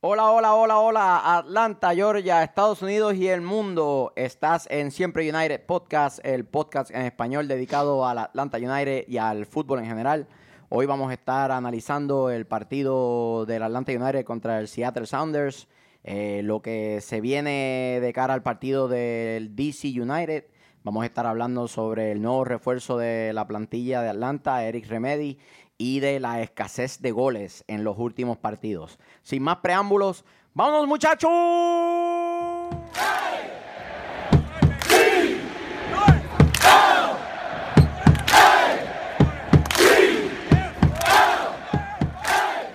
Hola, hola, hola, hola, Atlanta, Georgia, Estados Unidos y el mundo. Estás en Siempre United Podcast, el podcast en español dedicado al Atlanta United y al fútbol en general. Hoy vamos a estar analizando el partido del Atlanta United contra el Seattle Sounders, eh, lo que se viene de cara al partido del DC United. Vamos a estar hablando sobre el nuevo refuerzo de la plantilla de Atlanta, Eric Remedy, y de la escasez de goles en los últimos partidos. Sin más preámbulos, ¡vámonos muchachos!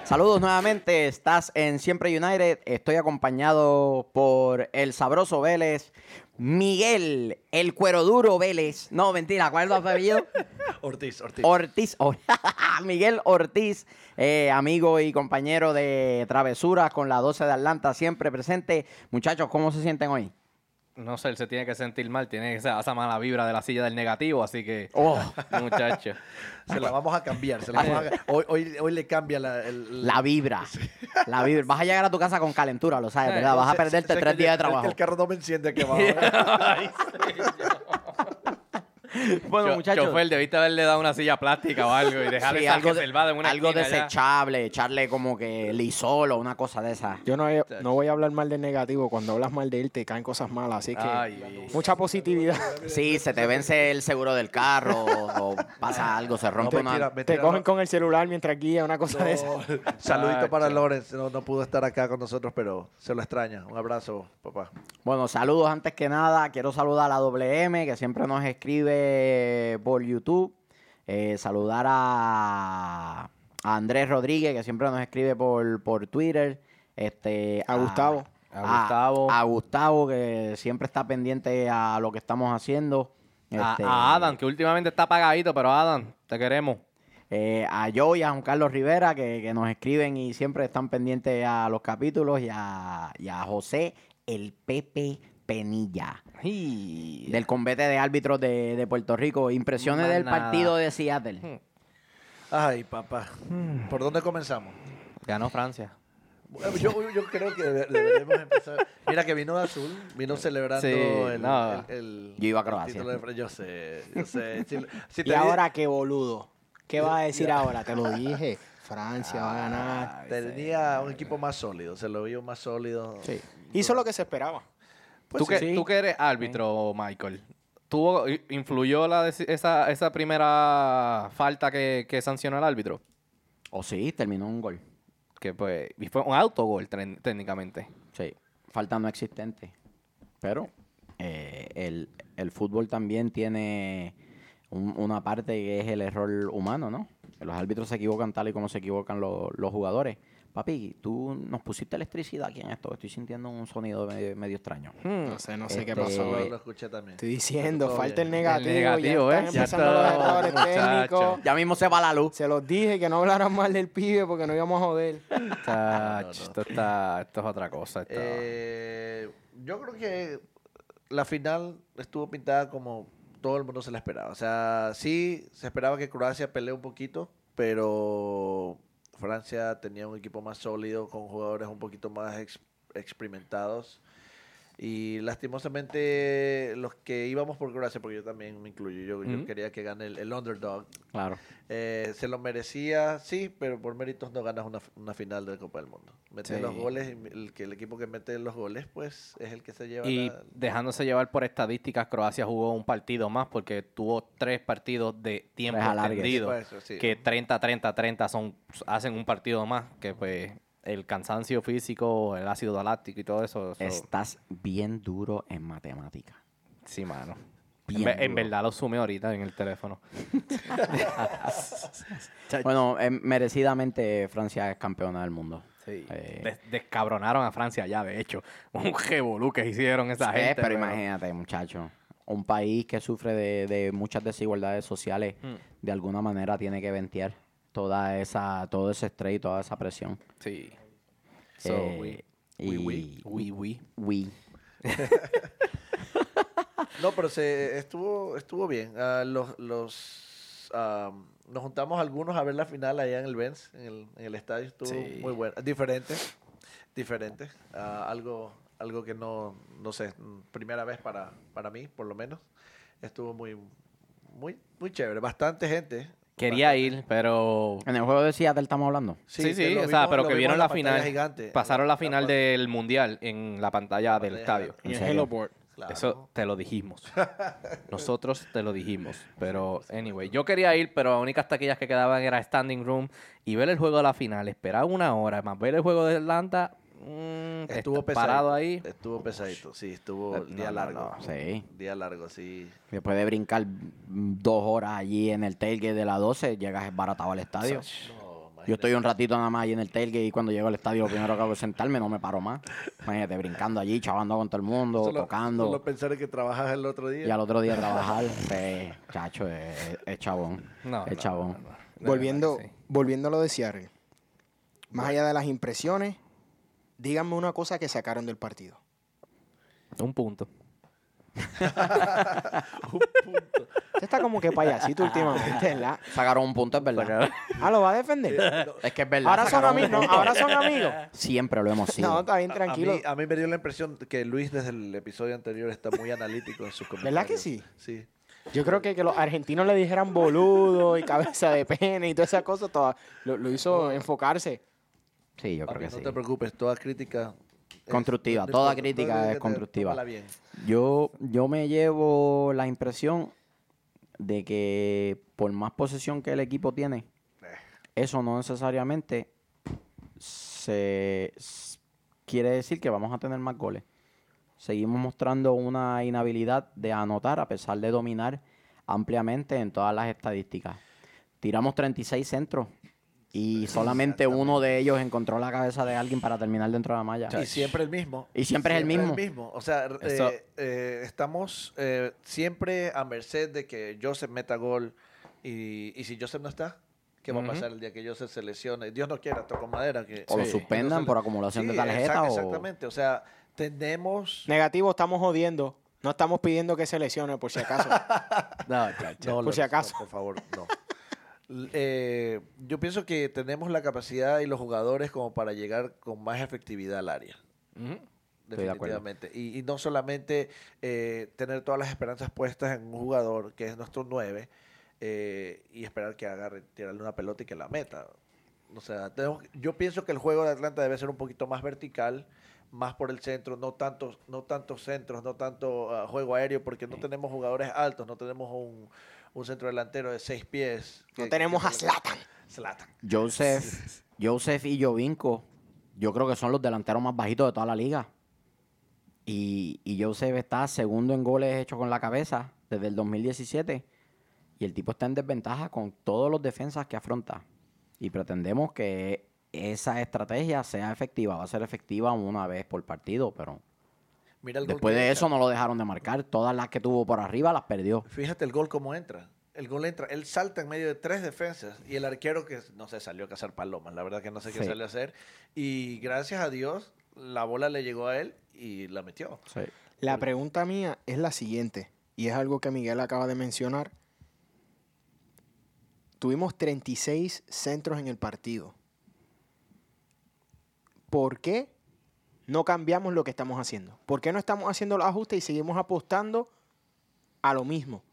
Saludos nuevamente, estás en Siempre United, estoy acompañado por el sabroso Vélez, Miguel, el cuero duro Vélez. No, mentira, ¿cuál es tu apellido? Ortiz, Ortiz. Ortiz, Miguel Ortiz, eh, amigo y compañero de Travesuras con la 12 de Atlanta, siempre presente. Muchachos, ¿cómo se sienten hoy? No sé, él se tiene que sentir mal, tiene esa, esa mala vibra de la silla del negativo, así que, Oh. muchacho. Se la vamos a cambiar. se la vamos a- hoy, hoy, hoy le cambia la... el- La vibra. La vibra. Vas a llegar a tu casa con calentura, lo sabes, ¿verdad? Vas a perderte se- se- tres que días de el- trabajo. El, carro no me enciende que va. Bueno, Cho- muchachos. Chofer, debiste haberle dado una silla plástica o algo y dejarle sí, algo, de- reservada en una algo desechable, echarle como que lisol o una cosa de esa. Yo no, he- no voy a hablar mal del negativo. Cuando hablas mal de él, te caen cosas malas. Así que Ay. mucha positividad. Sí, se te vence el seguro del carro o pasa algo, se rompe No, una... mentira, Te cogen no. con el celular mientras guía, una cosa de esa. Saludito para. Lorenz. No, no pudo estar acá con nosotros, pero se lo extraña. Un abrazo, papá. Bueno, saludos antes que nada. Quiero saludar a WM, que siempre nos escribe por YouTube. Eh, saludar a, a Andrés Rodríguez, que siempre nos escribe por, por Twitter. Este, A Gustavo. A Gustavo. A, Gustavo, que siempre está pendiente a lo que estamos haciendo. A, Este, a Adam, que últimamente está apagadito, pero Adam, te queremos. eh, a Joe y a Juan Carlos Rivera, que, que nos escriben y siempre están pendientes a los capítulos. Y a, y a José, el Pepe Penilla. Y... del combate de árbitros de, de Puerto Rico. Impresiones Más del nada. partido de Seattle. Ay, papá. ¿Por dónde comenzamos? Ganó Francia. Bueno, Yo, yo creo que debe- deberíamos empezar. Mira que vino Azul, vino celebrando Sí, el, no. el- el- Yo iba a el Croacia. título de Fran- Yo sé, yo sé. Si- si Y di- ahora qué boludo. ¿Qué vas a decir ahora? Te lo dije. Francia va a Ah, ganar. tenía un equipo más sólido, se lo vio más sólido. Sí. Hizo lo que se esperaba. Pues tú, que, sí. tú que eres árbitro, Michael, ¿tuvo, ¿influyó la esa, esa primera falta que, que sancionó el árbitro? O sí, terminó un gol. Que pues, y fue un autogol técnicamente. Sí, falta no existente. Pero eh, el, el fútbol también tiene un- una parte que es el error humano, ¿no? Los árbitros se equivocan tal y como se equivocan lo- los jugadores. Papi, tú nos pusiste electricidad aquí en esto. Estoy sintiendo un sonido medio, medio extraño. No sé, no sé qué Este, pasó. Lo, escuché también. Estoy diciendo, Todo falta el negativo. El negativo, ya ¿eh? están Ya empezando está, los errores muchacho. técnicos. Ya mismo se va la luz. Se los dije que no hablaran mal del pibe porque no íbamos a joder. Chach, Esto, está, esto es otra cosa. esto- Eh, yo creo que la final estuvo pintada como todo el mundo se la esperaba. O sea, sí se esperaba que Croacia pelee un poquito, pero Francia tenía un equipo más sólido, con jugadores un poquito más ex- experimentados. Y lastimosamente los que íbamos por Croacia, porque yo también me incluyo, yo, quería que gane el, el underdog. Claro. Eh, se lo merecía, sí, pero por méritos no ganas una, una final de Copa del Mundo. Metes Sí. los goles, y el, que el equipo que mete los goles, pues es el que se lleva Y la- dejándose llevar por estadísticas, Croacia jugó un partido más porque tuvo tres partidos de tiempo. Pues, sí. Que 30, 30, 30 son, hacen un partido más. Que pues el cansancio físico, el ácido láctico y todo eso. eso- Estás bien duro en matemática. sí, mano. En, ve- verdad lo sumé ahorita en el teléfono. Bueno, eh, merecidamente Francia es campeona del mundo. Sí. Eh, Des- descabronaron a Francia ya, de hecho. Un revolú que hicieron esa gente. pero imagínate, muchacho. Un país que sufre de, de muchas desigualdades sociales, Hmm. de alguna manera tiene que ventear toda esa, todo ese estrés y toda esa presión. Sí. So, Eh, we- y, we, we, we. we. No, pero se estuvo estuvo bien. Ah, los los nos juntamos algunos a ver la final allá en el Benz, en el, en el estadio. Estuvo Sí. muy bueno. Diferente. diferente. ah, algo, algo que no, no sé, primera vez para, para mí, por lo menos. Estuvo muy, muy, muy chévere. Bastante gente. Quería ir, pero... En el juego de Seattle estamos hablando. Sí, sí, o sea, vimos- pero que vieron la final, gigante. pasaron la final del Mundial en la pantalla del pantalla estadio. En ¿En? Hello Board. Claro. Eso te lo dijimos. Nosotros te lo dijimos. Pero, anyway, yo quería ir, pero las únicas taquillas que quedaban era standing room y ver el juego de la final. Esperar una hora, más ver el juego de Atlanta. Mm, Estuvo está pesadito. parado ahí. Estuvo pesadito, sí, estuvo Eh, día no, largo. no, sí. Día largo, sí. Después de brincar dos horas allí en el tailgate de la 12, llegas esbaratado al estadio. No, Yo estoy un ratito nada más ahí en el tailgate y cuando llego al estadio lo primero que hago es sentarme, no me paro más. Imagínate, brincando allí, chavando con todo el mundo, Solo- tocando. Solo pensar en que trabajas el otro día. Y al otro día trabajar. Sí, chacho, es, es chabón. No, es no, chabón. no, no. De Volviendo, volviendo a lo de Seattle. Más allá de las impresiones, díganme una cosa que sacaron del partido. Un punto. Usted está como que payasito últimamente, ¿verdad? Sacaron un punto, es verdad. Ah, ¿lo va a defender? Es que es verdad. Ahora son un amigos, ¿no? punto. Ahora son amigos. Siempre lo hemos sido. No, está bien, tranquilo. A mí, a mí me dio la impresión que Luis desde el episodio anterior está muy analítico en sus comentarios. ¿Verdad que sí? Sí. Yo creo que que los argentinos le dijeran boludo y cabeza de pene y todas esas cosas, lo, lo hizo enfocarse. Sí, yo creo que no sí. te preocupes, toda crítica... Constructiva, no toda crítica es constructiva. bien. Yo, yo me llevo la impresión de que por más posesión que el equipo tiene, eso no necesariamente se quiere decir que vamos a tener más goles. Seguimos mostrando una inhabilidad de anotar a pesar de dominar ampliamente en todas las estadísticas. Tiramos 36 centros y solamente uno de ellos encontró la cabeza de alguien para terminar dentro de la malla. Y siempre el mismo. Y siempre es el mismo. O sea, r- Eso- eh, eh, estamos eh, siempre a merced de que Joseph meta gol. Y, y si Joseph no está, ¿qué va a pasar el día que Joseph se lesione? Dios no quiera, toco madera. Que, O lo que suspendan por acumulación de Sí, tarjeta exact- o- Exactamente. O sea, tenemos... Negativo, estamos jodiendo. No estamos pidiendo que se lesione, por si acaso. No, chacho. No, por lo- si acaso. no, por favor, no. Eh, yo pienso que tenemos la capacidad y los jugadores como para llegar con más efectividad al área. De. Definitivamente. Y, y no solamente eh, tener todas las esperanzas puestas en un jugador que es nuestro 9 eh, y esperar que agarre, tirarle una pelota y que la meta. O sea, tenemos- yo pienso que el juego de Atlanta debe ser un poquito más vertical, más por el centro, no tantos, no tantos centros, no tanto ah, juego aéreo, porque no tenemos jugadores altos, no tenemos un, un centro delantero de seis pies. No que- tenemos que- a Zlatan. Zlatan. Joseph, Joseph y Jovinko, yo creo que son los delanteros más bajitos de toda la liga. Y, y Joseph está segundo en goles hechos con la cabeza desde el 2017. Y el tipo está en desventaja con todos los defensas que afronta. Y pretendemos que esa estrategia sea efectiva. Va a ser efectiva una vez por partido, pero Mira el gol después de eso no lo dejaron de marcar. Todas las que tuvo por arriba las perdió. Fíjate el gol cómo entra. El gol entra, él salta en medio de tres defensas y el arquero que no sé, salió a cazar palomas, la verdad que no sé qué Sí. salió a hacer. Y gracias a Dios, la bola le llegó a él y la metió. La pregunta mía es la siguiente, y es algo que Miguel acaba de mencionar. Tuvimos 36 centros en el partido. ¿Por qué no cambiamos lo que estamos haciendo? ¿Por qué no estamos haciendo los ajustes y seguimos apostando a lo mismo?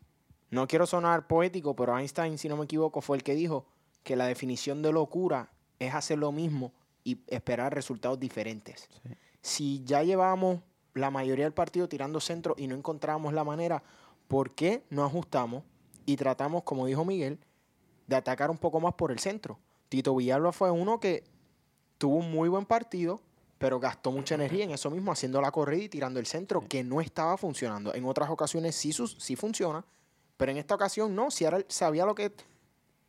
No quiero sonar poético, pero Einstein, si no me equivoco, fue el que dijo que la definición de locura es hacer lo mismo y esperar resultados diferentes. Si ya llevamos la mayoría del partido tirando centro y no encontramos la manera, ¿por qué no ajustamos y tratamos, como dijo Miguel, de atacar un poco más por el centro? Tito Villalba fue uno que tuvo un muy buen partido, pero gastó mucha energía en eso mismo, haciendo la corrida y tirando el centro, que no estaba funcionando. En otras ocasiones sí, sus- sí funciona, pero en esta ocasión no. Seattle sabía lo que,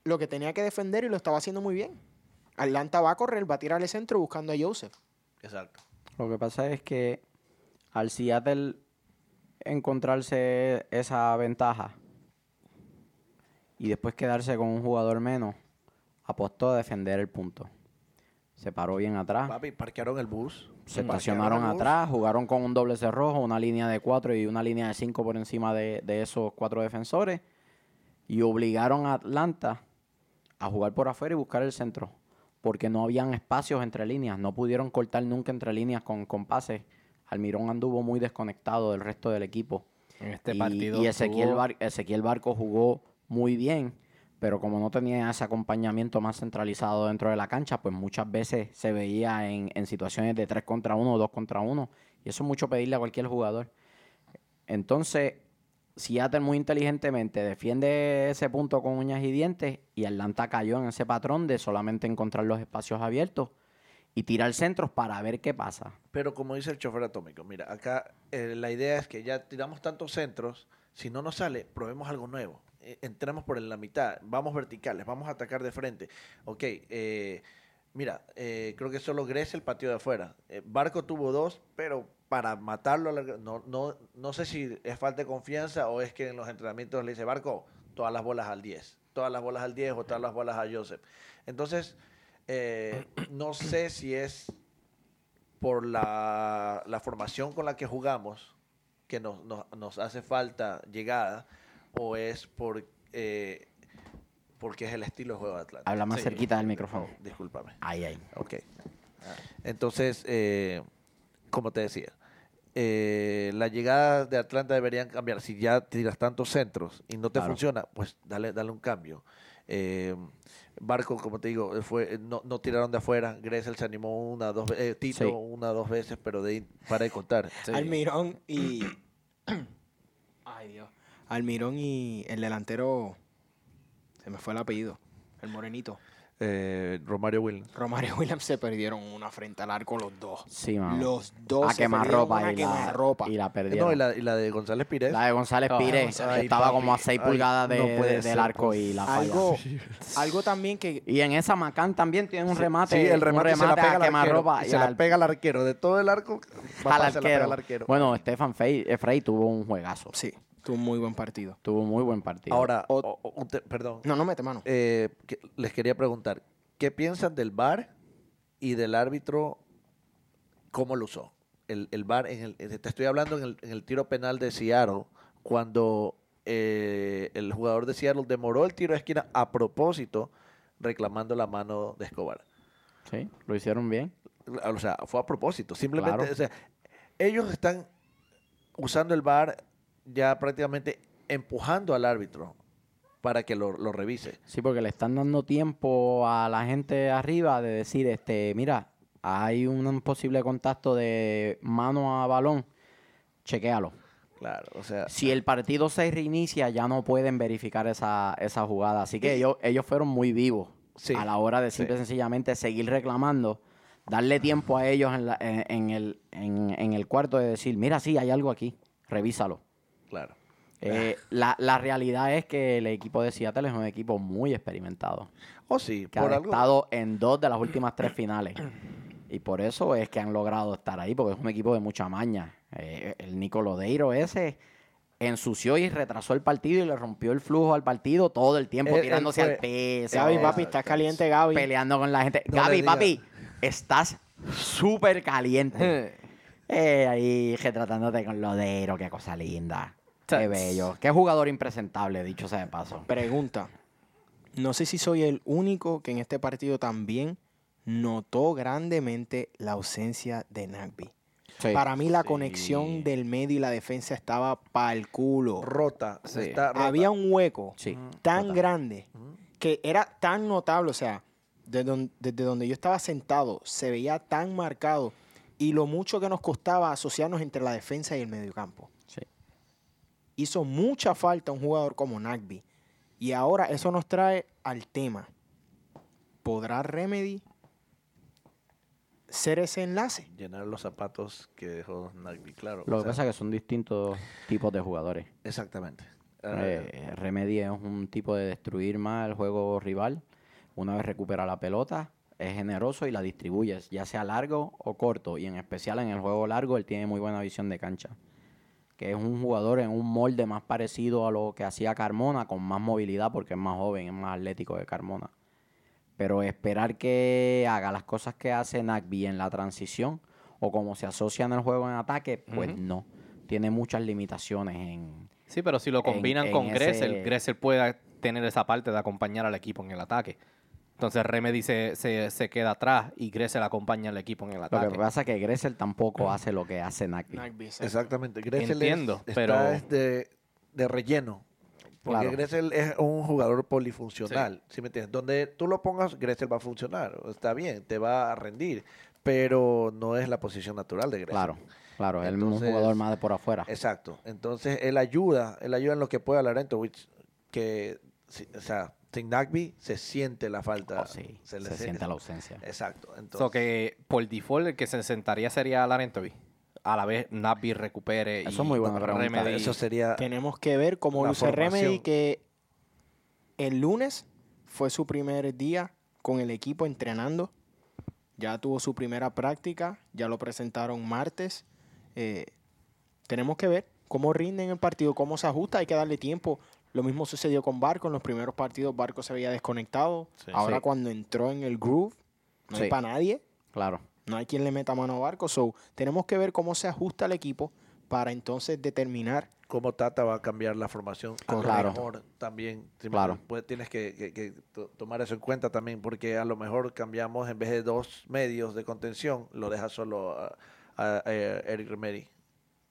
lo que tenía que defender y lo estaba haciendo muy bien. Atlanta va a correr, va a tirar el centro buscando a Joseph. Exacto. Lo que pasa es que al Seattle encontrarse esa ventaja y después quedarse con un jugador menos, apostó a defender el punto. Se paró bien atrás, Papi, parquearon el bus. se estacionaron atrás, jugaron con un doble cerrojo, una línea de cuatro y una línea de cinco por encima de, de esos cuatro defensores y obligaron a Atlanta a jugar por afuera y buscar el centro. porque no habían espacios entre líneas, no pudieron cortar nunca entre líneas con, con pases. Almirón anduvo muy desconectado del resto del equipo. En este y, partido y Ezequiel, Bar- Ezequiel Barco jugó muy bien, pero como no tenía ese acompañamiento más centralizado dentro de la cancha, pues muchas veces se veía en, situaciones de 3 contra 1 o 2 contra 1. Y eso es mucho pedirle a cualquier jugador. Entonces, Seattle muy inteligentemente defiende ese punto con uñas y dientes y Atlanta cayó en ese patrón de solamente encontrar los espacios abiertos y tirar centros para ver qué pasa. Pero como dice el chofer atómico, mira, acá eh, la idea es que ya tiramos tantos centros, si no nos sale, probemos algo nuevo. Eh, entremos por la mitad, vamos verticales, vamos a atacar de frente. Ok, eh, mira, eh, creo que solo Gressel pateó de afuera. Eh, Barco tuvo dos, pero para matarlo, a la- no, no, no sé si es falta de confianza o es que en los entrenamientos le dice Barco, todas las bolas al 10, todas las bolas al 10 o todas las bolas a Joseph. Entonces, no sé si es por la, la formación con la que jugamos que nos, nos, nos hace falta llegada o es por, eh, porque es el estilo de juego de Atlanta. Habla más cerquita del micrófono. Oh, discúlpame. Ahí, ahí. Ok. Entonces, eh, como te decía, eh, la llegada de Atlanta deberían cambiar. Si ya tiras tantos centros y no te Claro. funciona, pues dale, dale un cambio. Eh, Barco, como te digo, fue, no, no tiraron de afuera. Gressel se animó una, dos veces. Tito Sí. una, dos veces, pero de ahí para de contar. Almirón y. Ay, Dios. Almirón y el delantero. Se me fue el apellido. El morenito. Eh, Romario Williams. Romario Williams se perdieron una frente al arco los dos. Sí, mano. Los dos. a quemarropa y, la, quemarropa. y la No, perdieron. y la, y la de González Pires. La de González Oh, Pires estaba papi, como a 6 ay, pulgadas de- no puede de- del arco y la falla. Algo, algo también que. Y en esa Macán también tiene un remate. Sí, el remate, un se la pega a al arquero. quemarropa y y se la al- pega al arquero. De todo el arco, al a se la pega arquero. al arquero. Bueno, Stefan Frey, eh, Frey tuvo un juegazo. Sí, tuvo un muy buen partido. Tuvo muy buen partido. Ahora, O- o- o- un te- perdón. No, no mete mano. Eh, que- les quería preguntar, ¿qué piensan del VAR y del árbitro? ¿Cómo lo usó? El, el VAR, en el, eh, te estoy hablando en el, en el tiro penal de Seattle, cuando eh, el jugador de Seattle demoró el tiro de esquina a propósito, reclamando la mano de Escobar. Sí, lo hicieron bien. O sea, fue a propósito. Simplemente, Claro. o sea, ellos están usando el VAR ya prácticamente empujando al árbitro para que lo, lo revise. Sí, porque le están dando tiempo a la gente arriba de decir, este, mira, hay un posible contacto de mano a balón, chequéalo. Claro, o sea, Si el partido se reinicia, ya no pueden verificar esa, esa jugada. Así que ellos, ellos fueron muy vivos Sí, a la hora de sí. simple y sencillamente seguir reclamando, darle tiempo a ellos en, la- en- en el, en, en el cuarto de decir, mira, sí, hay algo aquí, revísalo. Claro. Eh, la, la realidad es que el equipo de Seattle es un equipo muy experimentado, O sí, que por ha algo. estado en dos de las últimas tres finales. Y por eso es que han logrado estar ahí, porque es un equipo de mucha maña. Eh, el Nico Lodeiro ese ensució y retrasó el partido y le rompió el flujo al partido todo el tiempo, él tirándose al peso, Gaby, no, papi, estás caliente, Gaby. peleando con la gente. No Gaby, papi, estás súper caliente. Eh, ahí retratándote con Lodeiro, qué cosa linda. Qué bello. Qué jugador impresentable, dicho sea de paso. Pregunta. No sé si soy el único que en este partido también notó grandemente la ausencia de Nagby. Sí. Para mí la Sí. conexión del medio y la defensa estaba para el culo. Rota. Sí. Está rota. Había un hueco Sí. tan grande que era tan notable, o sea, desde don- desde donde yo estaba sentado se veía tan marcado y lo mucho que nos costaba asociarnos entre la defensa y el mediocampo. Hizo mucha falta un jugador como Nagby. Y ahora eso nos trae al tema. ¿Podrá Remedy ser ese enlace? Llenar los zapatos que dejó Nagby, claro. Lo que sea, pasa es que son distintos tipos de jugadores. Exactamente. Eh, Eh, Remedy es un tipo de destruir más el juego rival. Una vez recupera la pelota, es generoso y la distribuye, ya sea largo o corto. Y en especial en el juego largo, él tiene muy buena visión de cancha. Que es un jugador en un molde más parecido a lo que hacía Carmona, con más movilidad porque es más joven, es más atlético que Carmona. Pero esperar que haga las cosas que hace Nagby en la transición o como se asocia en el juego en ataque, pues no. Tiene muchas limitaciones en, Sí, pero si lo En- combinan en con Gressel, ese- Gressel puede tener esa parte de acompañar al equipo en el ataque. Entonces Remedy se, se, se queda atrás y Gressel acompaña al equipo en el Lo ataque. que pasa es que Gressel tampoco hace lo que hace Nagby. Exactamente. Gressel Entiendo, es, pero- está es de, de relleno. Porque Claro. Gressel es un jugador polifuncional, ¿sí me entiendes? Donde tú lo pongas, Gressel va a funcionar. Está bien, te va a rendir, pero no es la posición natural de Gressel. Claro, claro. él es un jugador más de por afuera. Exacto. Entonces, él ayuda, él ayuda en lo que pueda a Larentovich, que, sí, o sea, sin Nagby se siente la falta. Oh, sí, se se, le siente la ausencia. Exacto. Entonces, So que por default el que se sentaría sería Larentovi. A la vez Nabi recupere. Eso y es muy buena pregunta. Remedy- eso sería... Tenemos que ver cómo luce Remedy, que el lunes fue su primer día con el equipo entrenando. Ya tuvo su primera práctica, ya lo presentaron martes. Eh, tenemos que ver cómo rinde en el partido, cómo se ajusta, hay que darle tiempo. Lo mismo sucedió con Barco, en los primeros partidos Barco se había desconectado. Sí. Ahora Sí. cuando entró en el groove, no Sí. hay para nadie. Claro. No hay quien le meta mano a Barco. So, tenemos que ver cómo se ajusta el equipo para entonces determinar cómo Tata va a cambiar la formación. A lo mejor también. Claro. pues tienes que, que- que to- tomar eso en cuenta también, porque a lo mejor cambiamos en vez de dos medios de contención, lo deja solo a, a- a Eric Remedy.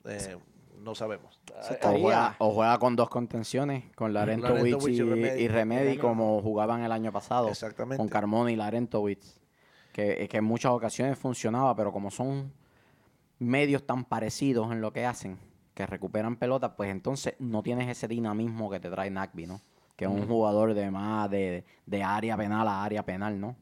Eh, No sabemos. Se Ah, O juega, o juega con dos contenciones, con Larentovich Larentovich y, y Remedy. y Remedy, como jugaban el año pasado. Exactamente. Con Carmona y Larentovich. Que, que en muchas ocasiones funcionaba, pero como son medios tan parecidos en lo que hacen, que recuperan pelotas, pues entonces no tienes ese dinamismo que te trae Nagby, ¿no? Que es un jugador de más de, de área penal a área penal, ¿no?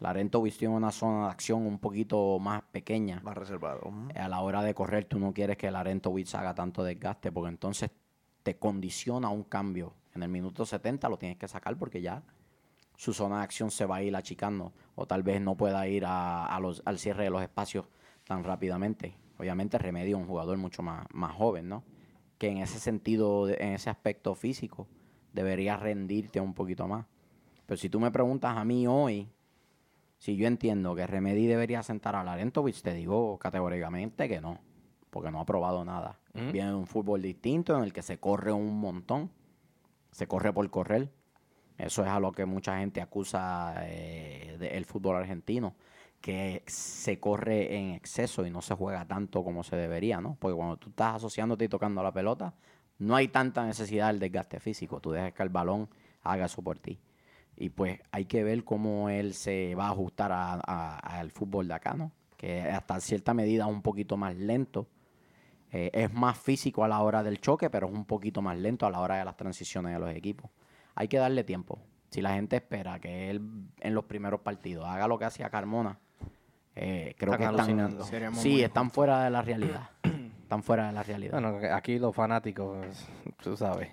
Larentovich tiene una zona de acción un poquito más pequeña. Más reservado. A la hora de correr, tú no quieres que Larentovich haga tanto desgaste, porque entonces te condiciona un cambio. En el minuto 70 lo tienes que sacar porque ya su zona de acción se va a ir achicando. O tal vez no pueda ir a, a los, al cierre de los espacios tan rápidamente. Obviamente Remedio es un jugador mucho más, más joven, ¿no? Que en ese sentido, en ese aspecto físico, debería rendirte un poquito más. Pero si tú me preguntas a mí hoy, si yo entiendo que Remedy debería sentar a Larentovich, te digo categóricamente que no, porque no ha probado nada. Mm. Viene de un fútbol distinto en el que se corre un montón, se corre por correr. Eso es a lo que mucha gente acusa eh, del fútbol argentino, que se corre en exceso y no se juega tanto como se debería, ¿no? Porque cuando tú estás asociándote y tocando la pelota, no hay tanta necesidad del desgaste físico. Tú dejas que el balón haga eso por ti. Y pues hay que ver cómo él se va a ajustar a- a- al fútbol de acá, ¿no? Que hasta cierta medida es un poquito más lento. Eh, es más físico a la hora del choque, pero es un poquito más lento a la hora de las transiciones de los equipos. Hay que darle tiempo. Si la gente espera que él en los primeros partidos haga lo que hacía Carmona, eh, creo Están que están, sí, están fuera de la realidad. están fuera de la realidad. Bueno, aquí los fanáticos, tú sabes.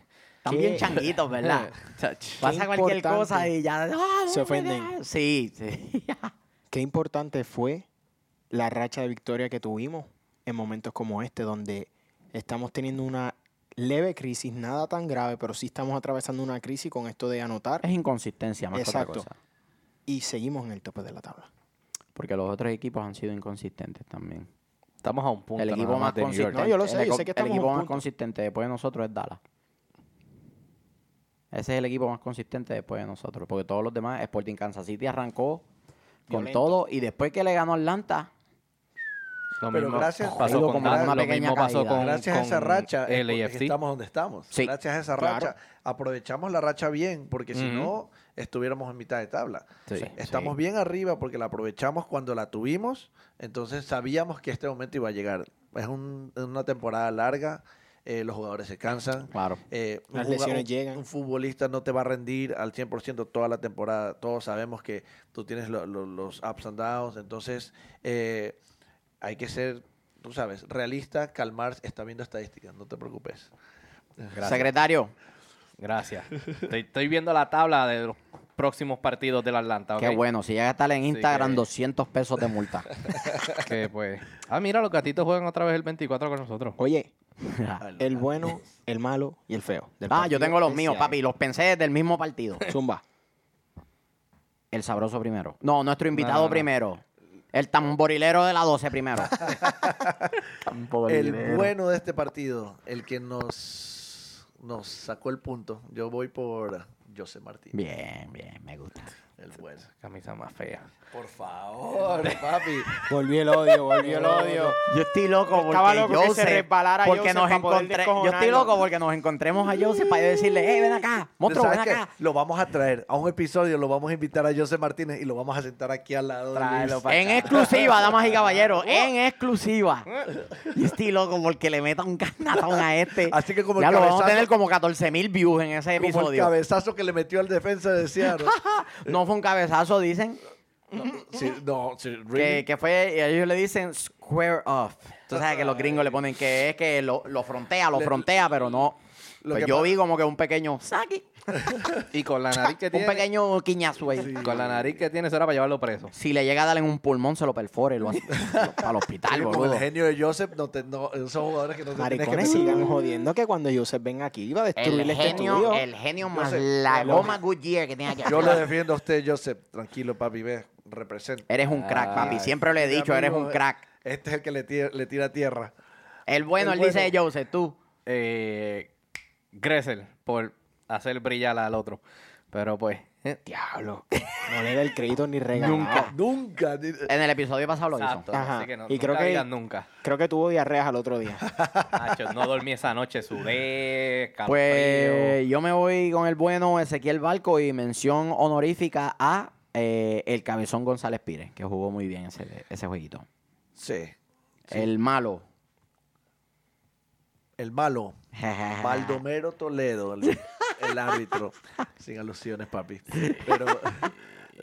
Están ¿qué- bien changuitos, ¿verdad? Pasa cualquier cosa y ya... ¡ah, Se ofenden. Sí, sí. Qué importante fue la racha de victoria que tuvimos en momentos como este, donde estamos teniendo una leve crisis, nada tan grave, pero sí estamos atravesando una crisis con esto de anotar Es inconsistencia más que Exacto. otra cosa. y seguimos en el tope de la tabla. Porque los otros equipos han sido inconsistentes también. Estamos a un punto el equipo más consistente. No, yo lo sé, el, yo sé que el estamos a un equipo más punto. consistente después de nosotros es Dallas. Ese es el equipo más consistente después de nosotros. Porque todos los demás, Sporting Kansas City arrancó con Violento. todo y después que le ganó Atlanta, Lo Pero mismo gracias- pasó con como Dallas, una lo pequeña mismo pasó caída. con Gracias a esa con racha es estamos donde estamos. Sí. Gracias a esa Claro. racha aprovechamos la racha bien, porque si no estuviéramos en mitad de tabla. Sí. Estamos Sí. bien arriba porque la aprovechamos cuando la tuvimos, entonces sabíamos que este momento iba a llegar. Es un- una temporada larga, eh, los jugadores se cansan. claro. eh, Las lesiones un- llegan. Un futbolista no te va a rendir al 100% toda la temporada. Todos sabemos que tú tienes lo- lo- los ups and downs, entonces eh, hay que ser, tú sabes, realista, calmar, está viendo estadísticas, no te preocupes. Gracias. Secretario, Gracias. Estoy, estoy viendo la tabla de los próximos partidos del Atlanta. qué ¿ok? bueno. Si llega a estar en Instagram, que- 200 pesos de multa. Que pues. Ah, mira, los gatitos juegan otra vez el 24 con nosotros. Oye, el bueno, el malo y el feo. del ah, yo partido tengo los míos, papi. Los pensé desde el mismo partido. Zumba. El sabroso primero. No, nuestro invitado no, no. primero. El tamborilero de la 12 primero. El bueno de este partido, el que nos, nos sacó el punto, yo voy por José Martín. Bien, bien, me gusta. El bueno. Camisa más fea. Por favor, papi. Volvió el odio, volvió el odio. Yo estoy loco porque Estaba loco que se Joseph- resbalara porque Joseph nos para poder encontré, yo estoy descojonarlo. loco porque nos encontremos a Joseph para yo decirle, hey, ven acá, monstruo, ven ¿Sabes qué? acá. Lo vamos a traer a un episodio, lo vamos a invitar a José Martínez y lo vamos a sentar aquí al lado de Luis. En acá. exclusiva, damas y caballeros, en exclusiva. Yo estoy loco porque le meta un canatón a este. Así que como el ya lo vamos a cabezazo- tener como 14 mil views en ese Como el episodio. cabezazo que le metió al defensa de Seattle. No fue un cabezazo, dicen. Sí, no, sí, Que, really. que fue, y ellos le dicen square off. Tú sabes que los gringos le ponen que es que lo, lo frontea, lo Le- frontea, pero no. Lo Pues que yo vi como que un pequeño saki, Y con la nariz que un tiene. pequeño quiñazo ahí. Con la nariz que tiene, eso era para llevarlo preso. Si le llega a darle en un pulmón, se lo perfore, lo hace al hospital, Sí, boludo. el genio de Joseph, no te- no, esos jugadores que no te que Maricones meter. sigan jodiendo que cuando Joseph venga aquí iba a El destruir este genio, estudio. el genio más sé, la goma Goodyear que tiene aquí. Yo lo defiendo a usted, Joseph. Tranquilo, papi, ve, representa. Eres un crack, papi. Ay, Siempre le he dicho, eres un crack. Este es el que le tira, le tira tierra. El bueno, El él dice bueno. Joseph, tú. Eh, Gressel, por hacer brillar al otro. Pero pues. eh, Diablo. No le da el crédito ni regalado. Nunca, nunca. En el episodio pasado lo hizo. Exacto. Así que no, Y creo nunca que- nunca. Creo que tuvo diarreas al otro día. Nacho, no dormí esa noche, sudé, calor Pues yo me voy con el bueno Ezequiel Balco y mención honorífica a eh, el Cabezón González Pires, que jugó muy bien ese, ese jueguito. Sí. El malo. El malo. Baldomero Toledo, el, árbitro. Sin alusiones, papi. Pero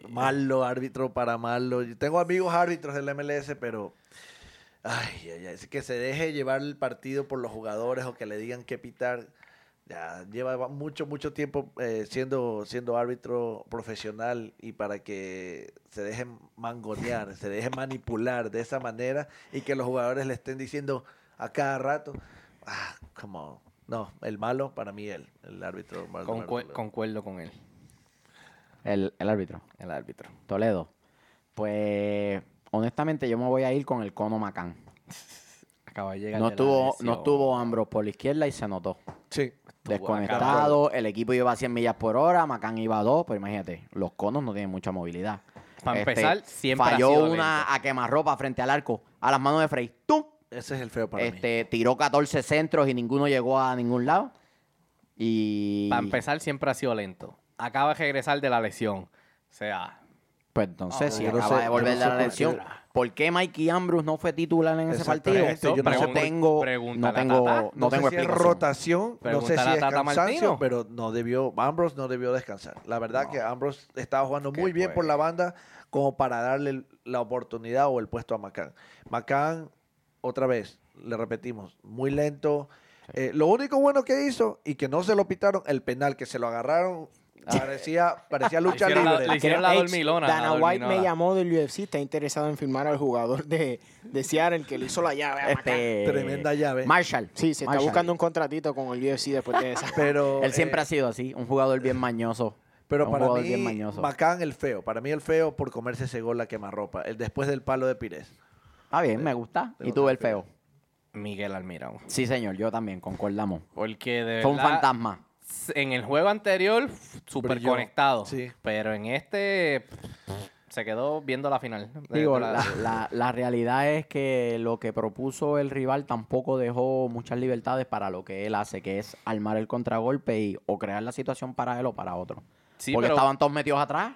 malo árbitro para malo. Tengo amigos árbitros del MLS, pero. Ay, ay, ay. Que se deje llevar el partido por los jugadores o que le digan qué pitar. Ya lleva mucho, mucho tiempo eh, siendo, siendo árbitro profesional y para que se dejen mangonear, se dejen manipular de esa manera y que los jugadores le estén diciendo a cada rato, ah, como, no, el malo para mí él, el árbitro. Concue- concuerdo con él, El, el árbitro. el árbitro. Toledo. Pues honestamente yo me voy a ir con el Cono Macán. Acaba de llegar. No estuvo, no estuvo Ambros por la izquierda y se notó. Sí, Desconectado, el equipo iba a 100 millas por hora, Macán iba a 2, pero imagínate, los conos no tienen mucha movilidad. Para Este, empezar, siempre ha Falló sido una lento. a quemarropa frente al arco, a las manos de Frey. ¡Tum! Ese es el feo para mí. Este, tiró 14 centros y ninguno llegó a ningún lado. Y. Para empezar, siempre ha sido lento. Acaba de regresar de la lesión. O sea, Pues entonces, Ah, si yo no acaba sé- de no sé la por qué. lesión, ¿por qué Mikey Ambrose no fue titular en ese partido? Yo no no tengo, no tengo, Tata. no no, tengo sé si es explicación. rotación, no sé si es cansancio, pero no debió, Ambrose no debió descansar. La verdad que Ambrose estaba jugando muy bien fue- por la banda como para darle la oportunidad o el puesto a Macán. Macán, otra vez, le repetimos, muy lento. Eh, lo único bueno que hizo y que no se lo pitaron, el penal, que se lo agarraron, parecía, parecía lucha la- libre. le hicieron la la Dana White me llamó del UFC, está interesado en firmar al jugador de, de Seattle que le hizo la llave. Este, Tremenda llave. Marshall. Sí, se está buscando un contratito con el UFC después de esa. Pero, Él siempre eh, ha sido así, un jugador bien mañoso. Pero un para jugador mí, bien mañoso. Macán el feo. Para mí el feo por comerse ese gol a quemarropa. El después del palo de Pires. Está bien, me gusta. ¿Y tú, el feo? Miguel Almirón. Sí, señor, yo también, concordamos. Porque de Fue un verdad, fantasma. En el juego anterior, súper Brilló, conectado. sí. Pero en este, se quedó viendo la final. Digo, la, la- la realidad es que lo que propuso el rival tampoco dejó muchas libertades para lo que él hace, que es armar el contragolpe y o crear la situación para él o para otro. Sí, Porque pero estaban todos metidos atrás.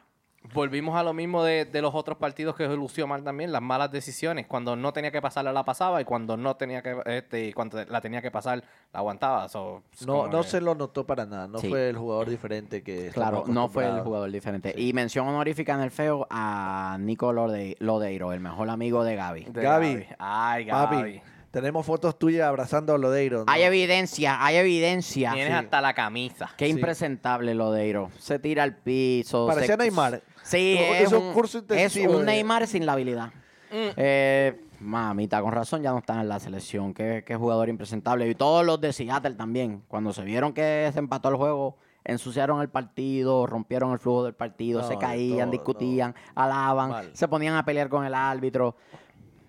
Volvimos a lo mismo de, de los otros partidos que lució mal también, las malas decisiones. Cuando no tenía que pasarla, la pasaba. Y cuando no tenía que, este, y cuando la tenía que pasar, la aguantaba. So, No, no que- se lo notó para nada. No Sí. fue el jugador diferente que Claro, no fue el jugador diferente. Sí. Y mención honorífica en el feo a Nico Lode- Lodeiro, el mejor amigo de Gaby. de Gaby. Ay, Gaby. Papi, tenemos fotos tuyas abrazando a Lodeiro. ¿no? Hay evidencia, hay evidencia. Tienes Sí. hasta la camisa. Qué Sí. impresentable Lodeiro. Se tira al piso. Parecía se- Neymar. Sí, es un un, curso es intensivo un de- Neymar sin la habilidad. Mm. Eh, mamita, con razón ya no está en la selección. Qué, qué jugador impresentable. Y todos los de Seattle también. Cuando se vieron que se empató el juego, ensuciaron el partido, rompieron el flujo del partido, No, se caían, todo, discutían, alaban, se ponían a pelear con el árbitro.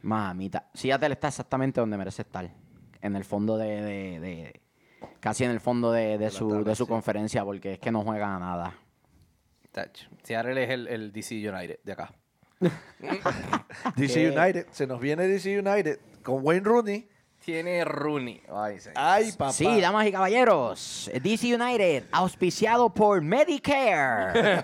Mamita, Seattle está exactamente donde merece estar. En el fondo de... de- de- casi en el fondo de, de su, tabla, de su sí. conferencia, porque es que no juegan a nada. Tach. Seattle es el, el DC United de acá. DC. United, se nos viene DC United con Wayne Rooney. Tiene Rooney. Ay. Ay, papá. Sí, damas y caballeros, DC United, auspiciado por Medicare.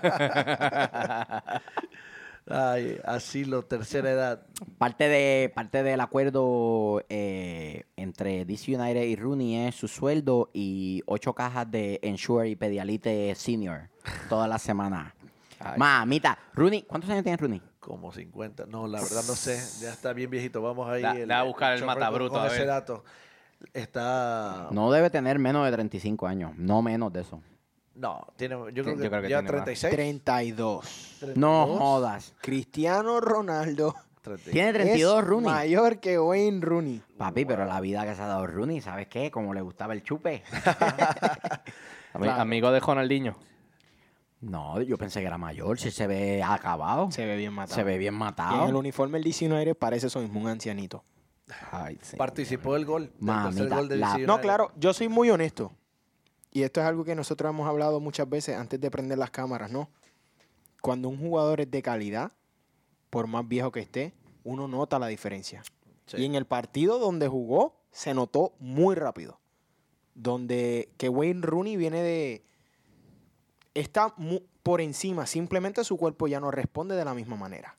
Ay, asilo, tercera edad. parte, de, parte del acuerdo eh, entre DC United y Rooney es su sueldo y ocho cajas de Ensure y Pedialite Senior toda la semana. Ay. Mamita, Rooney, ¿cuántos años tiene Rooney? Como 50. No, la verdad no sé. Ya está bien viejito. Vamos ahí. Da a buscar el chopper matabruto, Con, con a ese ver. dato. Está. No debe tener menos de 35 años, no menos de eso. No, tiene, yo creo Yo que, creo que ya tiene más. 36. 32. No 32, jodas. Cristiano Ronaldo 32. Tiene 32 es Rooney. mayor que Wayne Rooney. Papi, pero la vida que se ha dado Rooney, ¿sabes qué? Como le gustaba el chupe. Ami- Claro. Amigo de Ronaldinho. No, yo pensé que era mayor, si se ve acabado. Se ve bien matado. Se ve bien Y en el matado. uniforme del DC United parece eso mismo, un ancianito. Ay. Participó del gol. del Mamita, gol de la- No, claro, yo soy muy honesto. Y esto es algo que nosotros hemos hablado muchas veces antes de prender las cámaras, ¿no? Cuando un jugador es de calidad, por más viejo que esté, uno nota la diferencia. Sí. Y en el partido donde jugó, se notó muy rápido. Donde que Wayne Rooney viene de... Está mu- por encima, simplemente su cuerpo ya no responde de la misma manera.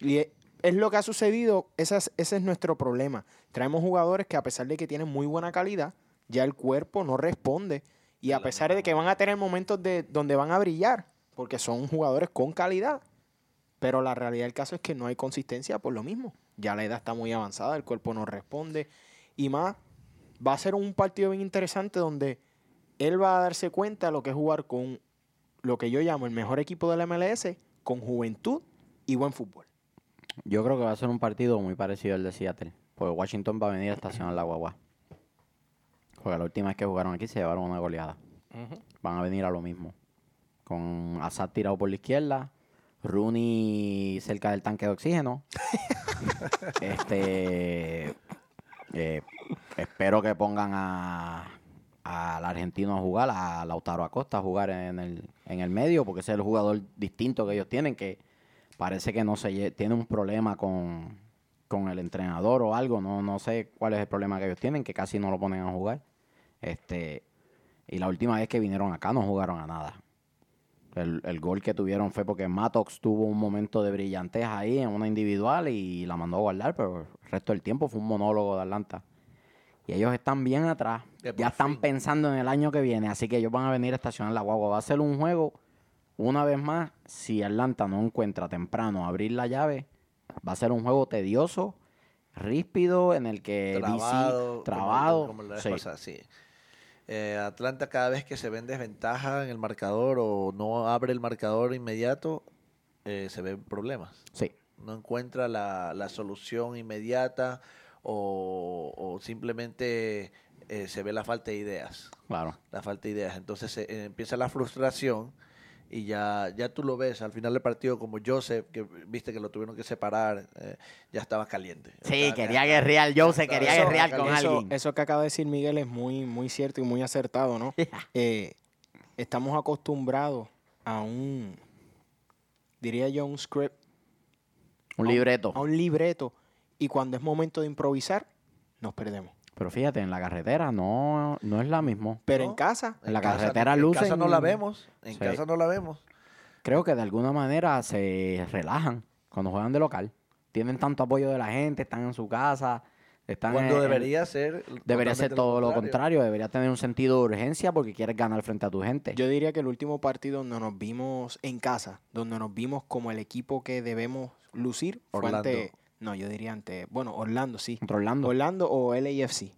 Y e- es lo que ha sucedido, ese es, ese es nuestro problema. Traemos jugadores que a pesar de que tienen muy buena calidad, ya el cuerpo no responde. Y a pesar de que van a tener momentos de, donde van a brillar, porque son jugadores con calidad. Pero la realidad del caso es que no hay consistencia por lo mismo. Ya la edad está muy avanzada, el cuerpo no responde. Y más, va a ser un partido bien interesante donde él va a darse cuenta de lo que es jugar con lo que yo llamo el mejor equipo de la MLS, con juventud y buen fútbol. Yo creo que va a ser un partido muy parecido al de Seattle. Porque Washington va a venir a estacionar la guagua. Porque la última vez que jugaron aquí se llevaron una goleada. Van a venir a lo mismo. Con Assad tirado por la izquierda. Rooney cerca del tanque de oxígeno. este. eh, espero que pongan a al argentino a jugar, a Lautaro Acosta a jugar en el, en el medio, porque ese es el jugador distinto que ellos tienen, que parece que no se tiene un problema con, con el entrenador o algo, no, no sé cuál es el problema que ellos tienen, que casi no lo ponen a jugar. Este, y la última vez que vinieron acá no jugaron a nada. El, el gol que tuvieron fue porque Matox tuvo un momento de brillantez ahí en una individual y la mandó a guardar, pero el resto del tiempo fue un monólogo de Atlanta. Y ellos están bien atrás, ya están fin. pensando en el año que viene, así que ellos van a venir a estacionar la guagua. Va a ser un juego, una vez más, si Atlanta no encuentra temprano abrir la llave, va a ser un juego tedioso, ríspido, en el que trabado. DC, trabado, Como, como la vez sí. pasada, sí. Eh, Atlanta cada vez que se ve en desventaja en el marcador o no abre el marcador inmediato, eh, se ven problemas. sí. No encuentra la, la solución inmediata o, o simplemente eh, se ve la falta de ideas. Claro. La falta de ideas. Entonces eh, empieza la frustración y ya, ya tú lo ves al final del partido como Joseph, que viste que lo tuvieron que separar, eh, ya estaba caliente. Sí, Estaba- quería guerrear, Jose estaba- quería guerrear con eso, alguien. eso que acaba de decir Miguel es muy, muy cierto y muy acertado, ¿no? Eh, estamos acostumbrados a un, diría yo, un script, Un libreto. a un libreto, y cuando es momento de improvisar, nos perdemos. Pero fíjate, en la carretera no, no es la mismo. Pero ¿No? en casa, En la casa- carretera En casa lucen- no la vemos. En Sí. casa no la vemos. Creo que de alguna manera se relajan cuando juegan de local. Tienen tanto apoyo de la gente, están en su casa, están Cuando en- debería ser. debería ser todo lo contrario, debería tener un sentido de urgencia porque quieres ganar frente a tu gente. yo diría que el último partido donde nos vimos en casa, donde nos vimos como el equipo que debemos lucir, fue Orlando. ante, no, yo diría ante, bueno, Orlando, sí. Controlando. Orlando o LAFC.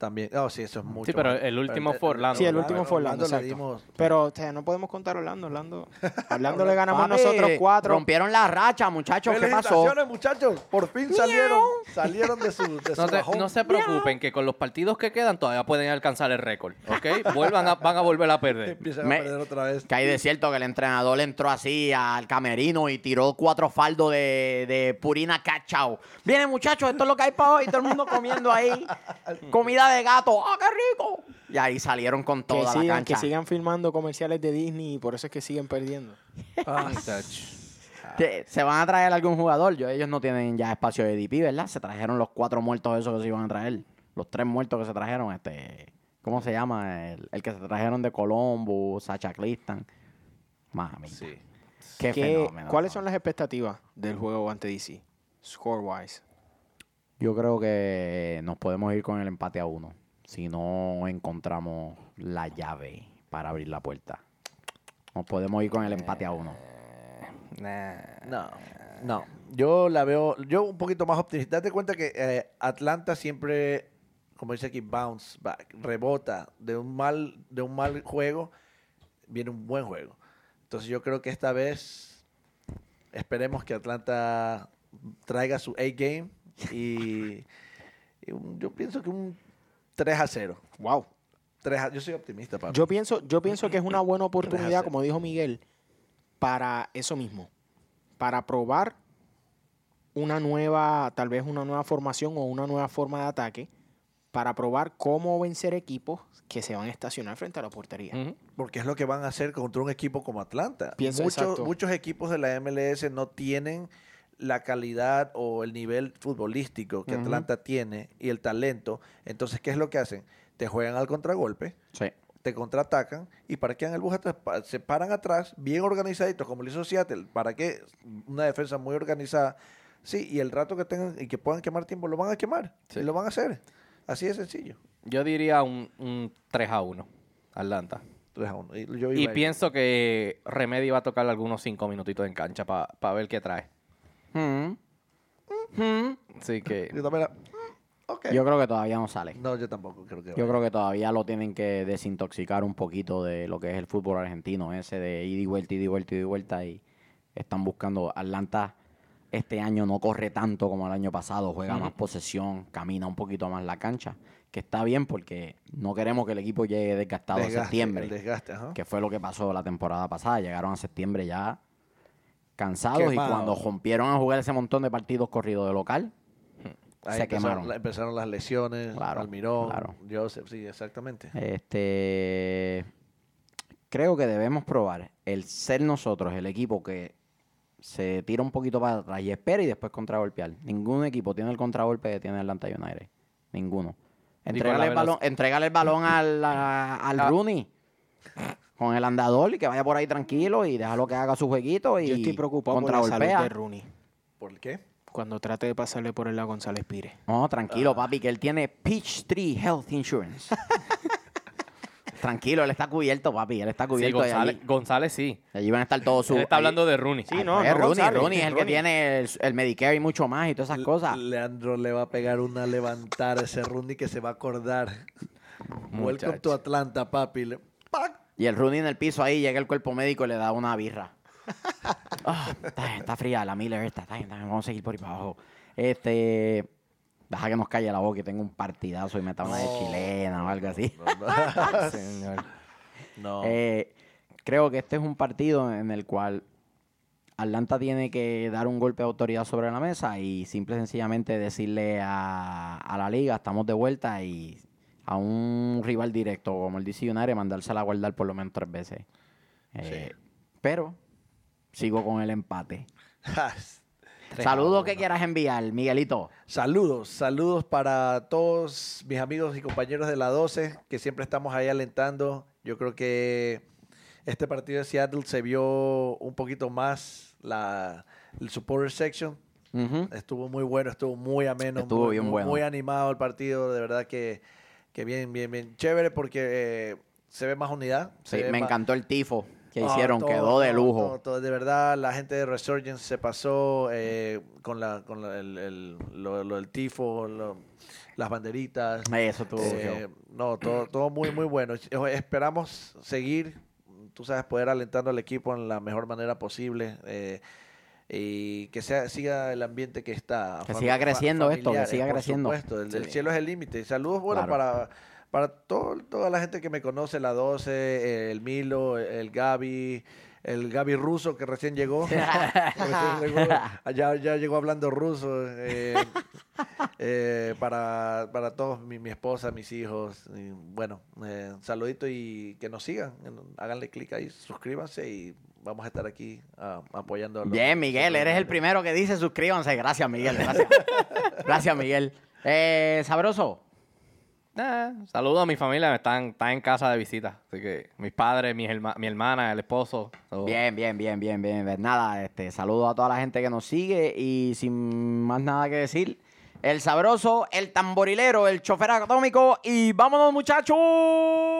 También. No, sí, eso es mucho. pero más. el último Pero fue Orlando. Sí, el último fue Orlando, dimos- Pero o sea, no podemos contar Orlando. Orlando, Orlando le ganamos Papi, nosotros cuatro. Rompieron la racha, muchachos. ¿Qué pasó? Muchachos. Por fin salieron. salieron de su, de su No, te- bajón. no se preocupen, que con los partidos que quedan todavía pueden alcanzar el récord, ¿ok? Vuelvan a, van a volver a perder. Empiezan Me- a perder otra vez. Que hay de cierto que el entrenador entró así al camerino y tiró cuatro faldos de, de Purina Cachao. Viene, muchachos, esto es lo que hay para hoy. Todo el mundo comiendo ahí. Comida de gato. ¡Ah, qué rico! Y ahí salieron con Que toda la sigan, cancha. que sigan filmando comerciales de Disney y por eso es que siguen perdiendo. Que se van a traer algún jugador. Yo, ellos no tienen ya espacio de DP, ¿verdad? Se trajeron los cuatro muertos esos que se iban a traer. Los tres muertos que se trajeron. este ¿Cómo se llama? El, el que se trajeron de Colombo, Sacha Clistan. Mami. Sí. Qué ¿Qué- fenómeno. ¿Cuáles son las expectativas del juego ante DC? Score-wise. Yo creo que nos podemos ir con el empate a uno. Si no encontramos la llave para abrir la puerta. Nos podemos ir con el empate a uno. Nah. No, no. Yo la veo, yo un poquito más optimista. Date cuenta que eh, Atlanta siempre, como dice aquí, bounce back, rebota de un mal, de un mal juego, viene un buen juego. Entonces yo creo que esta vez esperemos que Atlanta traiga su A-game y, y un- yo pienso que un 3 a 0. Wow. 3 a- yo soy optimista, papá. Yo pienso, yo pienso que es una buena oportunidad, como dijo Miguel, para eso mismo. Para probar una nueva, tal vez una nueva formación o una nueva forma de ataque. Para probar cómo vencer equipos que se van a estacionar frente a la portería. Ujú. Porque es lo que van a hacer contra un equipo como Atlanta. Pienso- muchos, exacto. muchos equipos de la MLS no tienen la calidad o el nivel futbolístico que. Atlanta tiene y el talento. Entonces, ¿qué es lo que hacen? Te juegan al contragolpe, Sí. te contraatacan y para que el bus atrás, pa- se paran atrás, bien organizaditos, como lo hizo Seattle, para que una defensa muy organizada. Sí, y el rato que tengan y que puedan quemar tiempo, lo van a quemar. Sí. Y lo van a hacer. Así de sencillo. Yo diría un, un 3 a 1, Atlanta. 3 a 1. Y, yo pienso que Remedy va a tocar algunos 5 minutitos en cancha para ver qué trae. Mm. Mm. Así que Yo también Ok. Yo creo que todavía no sale. No, yo tampoco creo que Yo vaya. creo que todavía lo tienen que desintoxicar un poquito de lo que es el fútbol argentino, ese de ida y vuelta, ida y vuelta, ida y vuelta. Y están buscando. Atlanta este año no corre tanto como el año pasado, juega más posesión, camina un poquito más la cancha. Que está bien porque no queremos que el equipo llegue desgastado a Desgaste, septiembre, el desgaste, que fue lo que pasó la temporada pasada. Llegaron a septiembre ya cansados y cuando rompieron a jugar ese montón de partidos corridos de local, Ahí se empezaron, quemaron. la- empezaron las lesiones, Claro, Almirón, claro. Joseph, sí, exactamente. Este, creo que debemos probar el ser nosotros el equipo que se tira un poquito para atrás y espera y después contragolpear. Ningún equipo tiene el contragolpe que tiene Atlanta United. Ninguno. Entrégale la el, balón, el balón al, a- al Ah. Rooney con el andador y que vaya por ahí tranquilo y déjalo que haga su jueguito y Yo estoy preocupado por la salud de Rooney. ¿Por qué? Cuando trate de pasarle por el lado a González Pires. No, Ah. tranquilo, papi, que él tiene Peachtree Health Insurance. tranquilo, él está cubierto, papi, él está sí, cubierto. y González, allí- González sí. Allí van a estar todos sus. Él está allí- hablando de Rooney. Sí, Ay, no, pues, no Rooney, González, Rooney es el que Rooney. tiene el, el Medicare y mucho más y todas esas cosas. Leandro le va a pegar una levantada a ese Rooney que se va a acordar. Welcome to. Atlanta, papi. Le- ¡pac! Y el Rooney en el piso ahí, llega el cuerpo médico y le da una birra. Ah, está, está fría la Miller esta, está está vamos a seguir por ahí para abajo. Este, deja que nos calle la boca y tenga un partidazo y meta una de chilena o algo así. No, no. Señor. No. Eh, creo que este es un partido en el cual Atlanta tiene que dar un golpe de autoridad sobre la mesa y simple y sencillamente decirle a, a la liga, estamos de vuelta y a un rival directo como el DC United mandársela a guardar por lo menos tres veces. Eh, Pero sigo con el empate. Saludos que quieras enviar, Miguelito. Saludos, saludos para todos mis amigos y compañeros de la 12, que siempre estamos ahí alentando. Yo creo que este partido de Seattle se vio un poquito más la, el supporter section. Estuvo muy bueno, estuvo muy ameno. Estuvo muy, bien muy- bueno. Muy animado el partido, de verdad que, que bien, bien, bien. Chévere porque eh, se ve más unidad. se Sí, ve me más- encantó el tifo que Ah, hicieron, todo, quedó de todo, lujo. todo, todo. de verdad, la gente de Resurgence se pasó eh, con, la, con la- el, el- lo, lo del tifo, lo- las banderitas. Eso estuvo Eh, no, todo, todo muy, muy bueno. Eh, Esperamos seguir, tú sabes, poder alentando al equipo en la mejor manera posible. eh, y que sea, siga el ambiente que está. Que siga creciendo esto, que familiar, siga por creciendo. supuesto, el, el Sí. cielo es el límite. Saludos, bueno, Claro. para, para todo, toda la gente que me conoce, la 12, el Milo, el Gaby, el Gaby ruso que recién llegó. Recién llegó, ya, ya llegó hablando ruso. eh, eh, para, para todos, mi, mi esposa, mis hijos. y bueno, eh, saludito y que nos sigan. Háganle clic ahí, suscríbanse y vamos a estar aquí apoyando. los- Bien, Miguel, eres el primero que dice suscríbanse. Gracias, Miguel. Gracias, gracias Miguel. Eh, Sabroso. Eh, saludo a mi familia, están, están en casa de visita. Así que mis padres, mi hermana, el esposo. Bien, bien, bien, bien, bien. Pues Nada, este, saludo a toda la gente que nos sigue y sin más nada que decir, el sabroso, el tamborilero, el chofer atómico y vámonos muchachos.